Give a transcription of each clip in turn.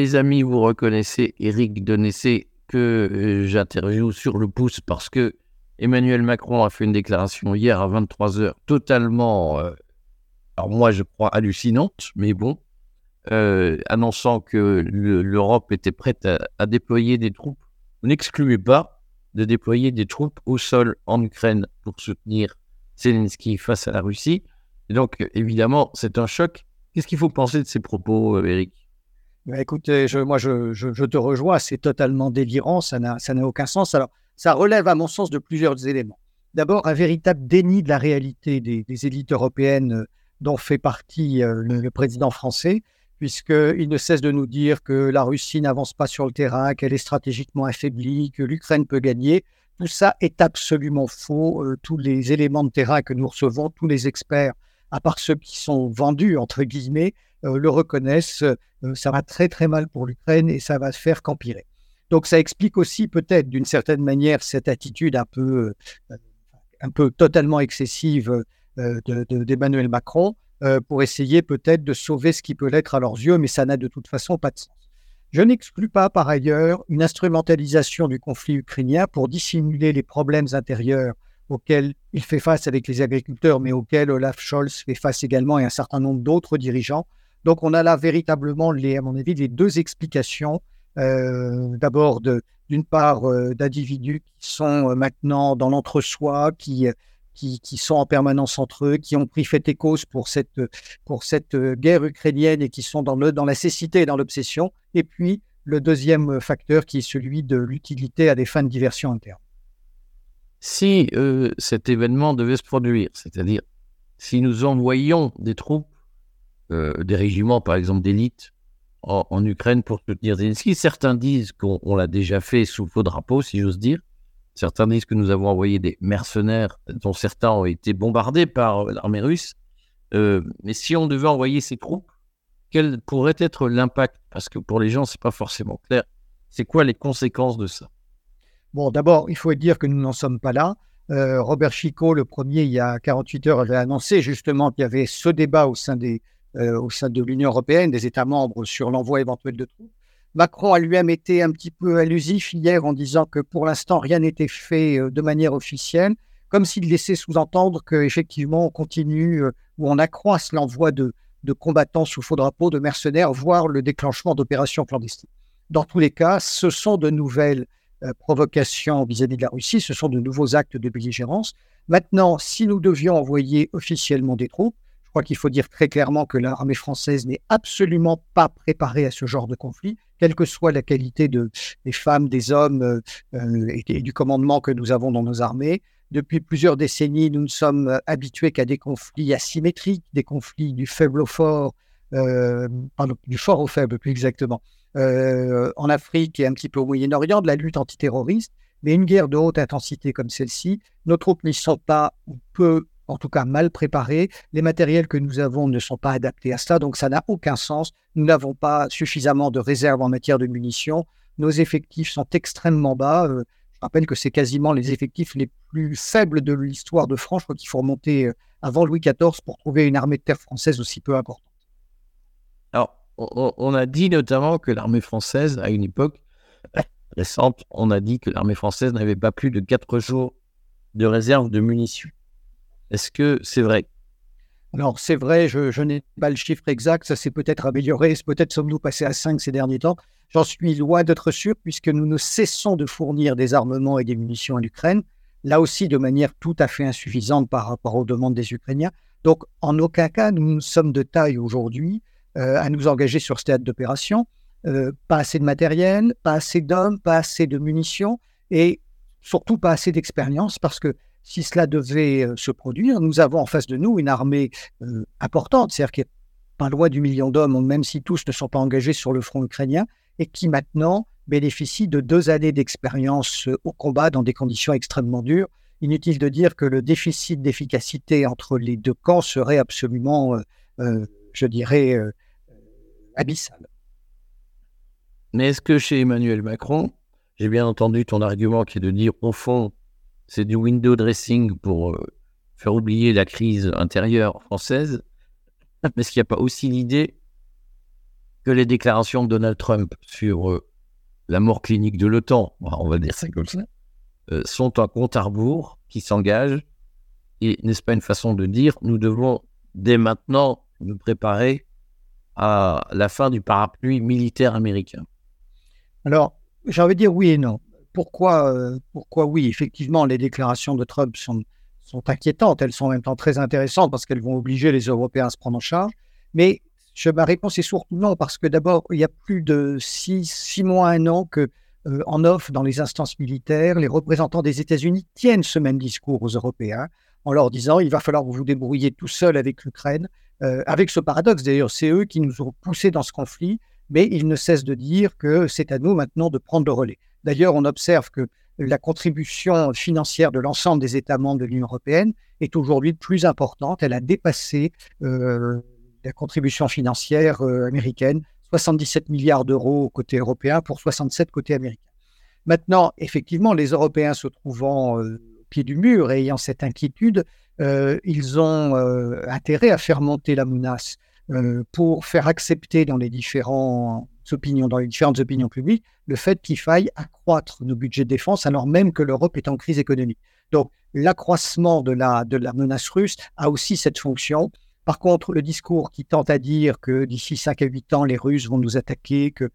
mes amis, vous reconnaissez Eric Donessé que euh, j'interviewe sur le pouce parce que Emmanuel Macron a fait une déclaration hier à 23h totalement, euh, alors moi je crois hallucinante, mais bon, euh, annonçant que l'Europe était prête à, déployer des troupes. N'excluez pas de déployer des troupes au sol en Ukraine pour soutenir Zelensky face à la Russie. Et donc, évidemment, c'est un choc. Qu'est-ce qu'il faut penser de ces propos, Eric bah, écoutez, je, moi, je, te rejoins, c'est totalement délirant, ça n'a aucun sens. Alors, ça relève, à mon sens, de plusieurs éléments. D'abord, un véritable déni de la réalité des, élites européennes euh, dont fait partie euh, le, président français, puisqu'il ne cesse de nous dire que la Russie n'avance pas sur le terrain, qu'elle est stratégiquement affaiblie, que l'Ukraine peut gagner. Tout ça est absolument faux. Euh, tous les éléments de terrain que nous recevons, tous les experts, à part ceux qui sont vendus, entre guillemets, euh, le reconnaissent, euh, ça va très très mal pour l'Ukraine et ça va se faire qu'empirer. Donc ça explique aussi peut-être d'une certaine manière cette attitude un peu, euh, un peu totalement excessive d'Emmanuel Macron pour essayer peut-être de sauver ce qui peut l'être à leurs yeux, mais ça n'a de toute façon pas de sens. Je n'exclus pas par ailleurs une instrumentalisation du conflit ukrainien pour dissimuler les problèmes intérieurs auxquels il fait face avec les agriculteurs, mais auxquels Olaf Scholz fait face également et un certain nombre d'autres dirigeants. Donc on a là véritablement, les, à mon avis, les deux explications. Euh, D'abord, d'une part, euh, d'individus qui sont euh, maintenant dans l'entre-soi, qui, qui, sont en permanence entre eux, qui ont pris fait et cause pour cette, pour cette guerre ukrainienne et qui sont dans, le, dans la cécité et dans l'obsession. Et puis, le deuxième facteur qui est celui de l'utilité à des fins de diversion interne. Si cet événement devait se produire, c'est-à-dire si nous envoyions des troupes euh, des régiments, par exemple, d'élite en, Ukraine pour soutenir Zelensky. Certains disent qu'on l'a déjà fait sous faux drapeau, si j'ose dire. Certains disent que nous avons envoyé des mercenaires, dont certains ont été bombardés par l'armée russe. Euh, mais si on devait envoyer ces troupes, quel pourrait être l'impact? Parce que pour les gens, c'est pas forcément clair. C'est quoi les conséquences de ça? Bon, d'abord, il faut dire que nous n'en sommes pas là. Euh, Robert Chico, le premier, il y a 48 heures, avait annoncé justement qu'il y avait ce débat au sein des, euh, au sein de l'Union européenne, des États membres sur l'envoi éventuel de troupes. Macron a lui-même été un petit peu allusif hier en disant que pour l'instant rien n'était fait euh, de manière officielle, comme s'il laissait sous-entendre qu'effectivement on continue ou on accroisse l'envoi de, de combattants sous faux drapeau, de mercenaires, voire le déclenchement d'opérations clandestines. Dans tous les cas, ce sont de nouvelles provocations vis-à-vis de la Russie, ce sont de nouveaux actes de belligérance. Maintenant, si nous devions envoyer officiellement des troupes, je crois qu'il faut dire très clairement que l'armée française n'est absolument pas préparée à ce genre de conflit, quelle que soit la qualité de, des femmes, des hommes euh, euh, et, du commandement que nous avons dans nos armées. Depuis plusieurs décennies, nous ne sommes habitués qu'à des conflits asymétriques, des conflits du faible au fort, euh, pardon, du fort au faible plus exactement, en Afrique et un petit peu au Moyen-Orient, de la lutte antiterroriste. Mais une guerre de haute intensité comme celle-ci, nos troupes n'y sont pas ou peu en tout cas mal préparés. Les matériels que nous avons ne sont pas adaptés à cela, donc ça n'a aucun sens. Nous n'avons pas suffisamment de réserves en matière de munitions. Nos effectifs sont extrêmement bas. Euh, je rappelle que c'est quasiment les effectifs les plus faibles de l'histoire de France. Qu'il faut remonter euh, avant Louis XIV pour trouver une armée de terre française aussi peu importante. Alors, on a dit notamment que l'armée française, à une époque récente, on a dit que l'armée française n'avait pas plus de quatre jours de réserve de munitions. Est-ce que c'est vrai? Alors, c'est vrai, je, n'ai pas le chiffre exact, ça s'est peut-être amélioré, peut-être sommes-nous passés à 5 ces derniers temps. J'en suis loin d'être sûr, puisque nous ne cessons de fournir des armements et des munitions à l'Ukraine, là aussi de manière tout à fait insuffisante par rapport aux demandes des Ukrainiens. Donc, en aucun cas, nous sommes de taille aujourd'hui à nous engager sur ce théâtre d'opération. Euh, pas assez de matériel, pas assez d'hommes, pas assez de munitions et surtout pas assez d'expérience parce que si cela devait euh, se produire, nous avons en face de nous une armée euh, importante, c'est-à-dire qui est pas loin du million d'hommes, même si tous ne sont pas engagés sur le front ukrainien, et qui maintenant bénéficie de deux années d'expérience euh, au combat dans des conditions extrêmement dures. Inutile de dire que le déficit d'efficacité entre les deux camps serait absolument, je dirais, abyssal. Mais est-ce que chez Emmanuel Macron, j'ai bien entendu ton argument qui est de dire, au fond, c'est du window dressing pour euh, faire oublier la crise intérieure française. Mais est-ce qu'il n'y a pas aussi l'idée que les déclarations de Donald Trump sur euh, la mort clinique de l'OTAN, on va dire ça comme ça, euh, sont un compte à rebours qui s'engage. Et n'est-ce pas une façon de dire, nous devons dès maintenant nous préparer à la fin du parapluie militaire américain Alors, j'ai envie de dire oui et non. Pourquoi, euh, pourquoi oui? Effectivement, les déclarations de Trump sont, inquiétantes. Elles sont en même temps très intéressantes parce qu'elles vont obliger les Européens à se prendre en charge. Mais ma réponse est surtout non, parce que d'abord, il y a plus de six, six mois, un an que euh, en off dans les instances militaires, les représentants des États-Unis tiennent ce même discours aux Européens en leur disant il va falloir vous débrouiller tout seul avec l'Ukraine. Euh, avec ce paradoxe d'ailleurs, c'est eux qui nous ont poussés dans ce conflit, mais ils ne cessent de dire que c'est à nous maintenant de prendre le relais. D'ailleurs, on observe que la contribution financière de l'ensemble des États membres de l'Union européenne est aujourd'hui plus importante. Elle a dépassé euh, la contribution financière américaine 77 milliards d'euros côté européen pour 67 côté américain. Maintenant, effectivement, les Européens se trouvant euh, pied du mur et ayant cette inquiétude, euh, ils ont euh, intérêt à faire monter la menace pour faire accepter dans les, différentes opinions, dans les différentes opinions publiques le fait qu'il faille accroître nos budgets de défense alors même que l'Europe est en crise économique. Donc, l'accroissement de la, de la menace russe a aussi cette fonction par contre, le discours qui tente à dire que d'ici 5 à 8 ans, les Russes vont nous attaquer, que euh,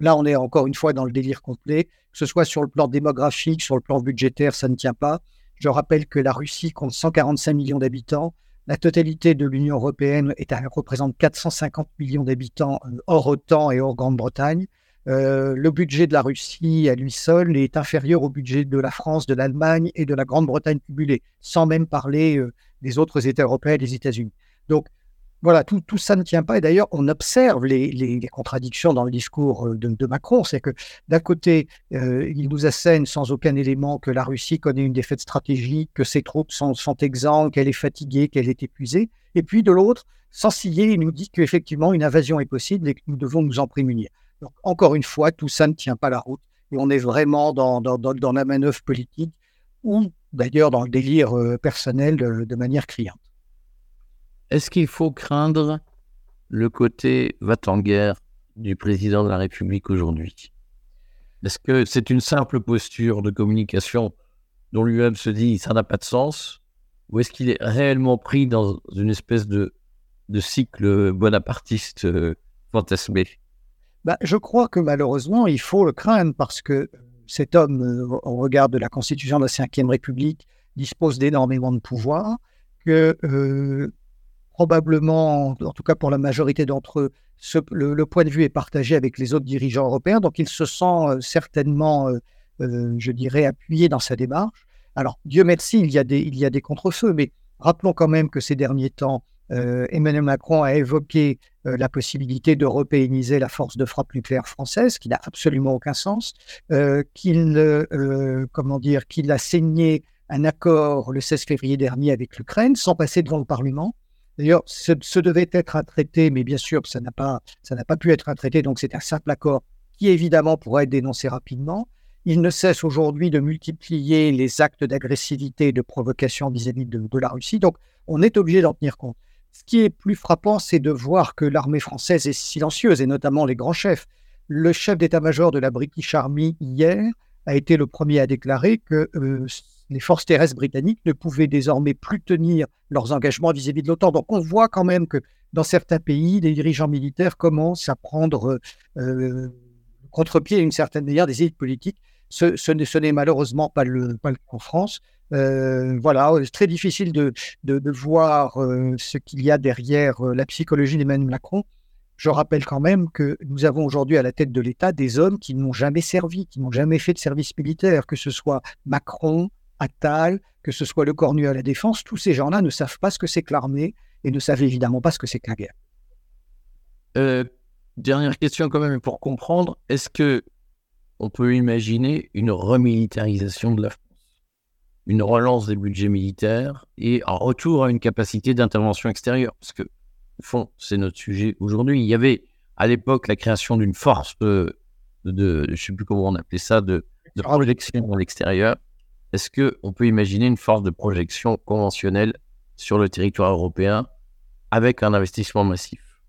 là, on est encore une fois dans le délire complet, que ce soit sur le plan démographique, sur le plan budgétaire, ça ne tient pas. Je rappelle que la Russie compte 145 millions d'habitants. La totalité de l'Union européenne représente 450 millions d'habitants euh, hors OTAN et hors Grande-Bretagne. Euh, le budget de la Russie à lui seul est inférieur au budget de la France, de l'Allemagne et de la Grande-Bretagne cumulés, sans même parler des autres États européens et des États-Unis. Donc, voilà, tout, ça ne tient pas. Et d'ailleurs, on observe les, contradictions dans le discours euh, de, Macron. C'est que d'un côté, euh, il nous assène sans aucun élément que la Russie connaît une défaite stratégique, que ses troupes sont, sont qu'elle est fatiguée, qu'elle est épuisée. Et puis de l'autre, sans ciller, il nous dit qu'effectivement, une invasion est possible et que nous devons nous en prémunir. Donc, encore une fois, tout ça ne tient pas la route. Et on est vraiment dans, dans, la manœuvre politique ou d'ailleurs dans le délire euh, personnel de manière criante. Est-ce qu'il faut craindre le côté va-t-en-guerre du président de la République aujourd'hui? Est-ce que c'est une simple posture de communication dont lui-même se dit ça n'a pas de sens Ou est-ce qu'il est réellement pris dans une espèce de, cycle bonapartiste euh, fantasmé? Bah, Je crois que malheureusement, il faut le craindre parce que cet homme, euh, au regard de la constitution de la Ve République, dispose d'énormément de pouvoir, euh, probablement, en tout cas pour la majorité d'entre eux, le, point de vue est partagé avec les autres dirigeants européens, donc il se sent euh, certainement, euh, euh, je dirais, appuyé dans sa démarche. Alors, Dieu merci, il y a des, il des contre-feux, mais rappelons quand même que ces derniers temps, Emmanuel Macron a évoqué la possibilité d'européaniser la force de frappe nucléaire française, qui n'a absolument aucun sens, qu'il, comment dire, qu'il a saigné un accord le 16 février dernier avec l'Ukraine sans passer devant le Parlement. D'ailleurs, ce, devait être un traité, mais bien sûr, ça n'a pas, pu être un traité, donc c'est un simple accord qui évidemment pourrait être dénoncé rapidement. Il ne cesse aujourd'hui de multiplier les actes d'agressivité et de provocation vis-à-vis de, de, la Russie, donc on est obligé d'en tenir compte. Ce qui est plus frappant, c'est de voir que l'armée française est silencieuse, et notamment les grands chefs. Le chef d'état-major de la British Army hier a été le premier à déclarer que euh, les forces terrestres britanniques ne pouvaient désormais plus tenir leurs engagements vis-à-vis de l'OTAN. Donc on voit quand même que dans certains pays, les dirigeants militaires commencent à prendre euh, contre-pied une certaine manière des élites politiques. Ce, n'est malheureusement pas le, cas en France. Euh, voilà, c'est très difficile de, voir euh, ce qu'il y a derrière la psychologie d'Emmanuel Macron. Je rappelle quand même que nous avons aujourd'hui à la tête de l'État des hommes qui n'ont jamais servi, qui n'ont jamais fait de service militaire, que ce soit Macron, Attal, que ce soit le Cornu à la Défense, tous ces gens-là ne savent pas ce que c'est que l'armée et ne savent évidemment pas ce que c'est que la guerre. Euh, dernière question quand même pour comprendre, est-ce que on peut imaginer une remilitarisation de la France, une relance des budgets militaires et un retour à une capacité d'intervention extérieure? Parce que, au fond, c'est notre sujet aujourd'hui. Il y avait à l'époque la création d'une force de, de, je ne sais plus comment on appelait ça, de, de projection dans l'extérieur. Est-ce qu'on peut imaginer une force de projection conventionnelle sur le territoire européen avec un investissement massif?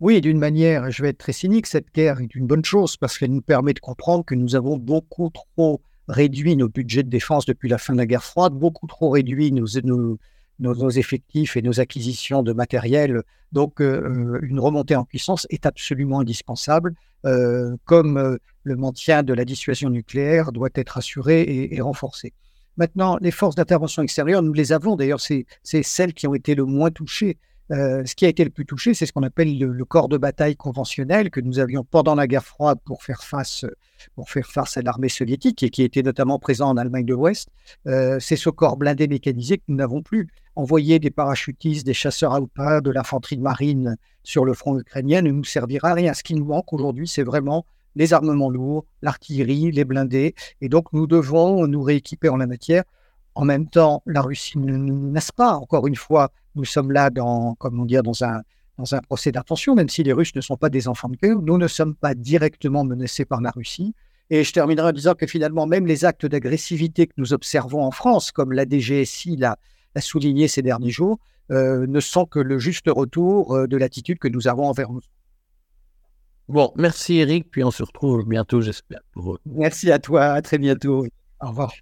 Oui, d'une manière, je vais être très cynique, cette guerre est une bonne chose parce qu'elle nous permet de comprendre que nous avons beaucoup trop réduit nos budgets de défense depuis la fin de la guerre froide, beaucoup trop réduit nos, effectifs et nos acquisitions de matériel. Donc, euh, une remontée en puissance est absolument indispensable, euh, comme euh, le maintien de la dissuasion nucléaire doit être assuré et, renforcé. Maintenant, les forces d'intervention extérieure, nous les avons. D'ailleurs, c'est celles qui ont été le moins touchées euh, ce qui a été le plus touché, c'est ce qu'on appelle le, corps de bataille conventionnel que nous avions pendant la guerre froide pour faire face, pour faire face à l'armée soviétique et qui était notamment présent en Allemagne de l'Ouest. C'est ce corps blindé mécanisé que nous n'avons plus. Envoyer des parachutistes, des chasseurs à pas, de l'infanterie de marine sur le front ukrainien ne nous servira à rien. Ce qui nous manque aujourd'hui, c'est vraiment les armements lourds, l'artillerie, les blindés. Et donc, nous devons nous rééquiper en la matière. En même temps, la Russie ne nous menace pas. Encore une fois, nous sommes là dans, comment dire, dans un, dans un procès d'attention, même si les Russes ne sont pas des enfants de cœur. Nous ne sommes pas directement menacés par la Russie. Et je terminerai en disant que finalement, même les actes d'agressivité que nous observons en France, comme la DGSI l'a souligné ces derniers jours, euh, ne sont que le juste retour euh, de l'attitude que nous avons envers nous. Bon, merci Eric, puis on se retrouve bientôt, j'espère. Merci à toi, à très bientôt. Au revoir.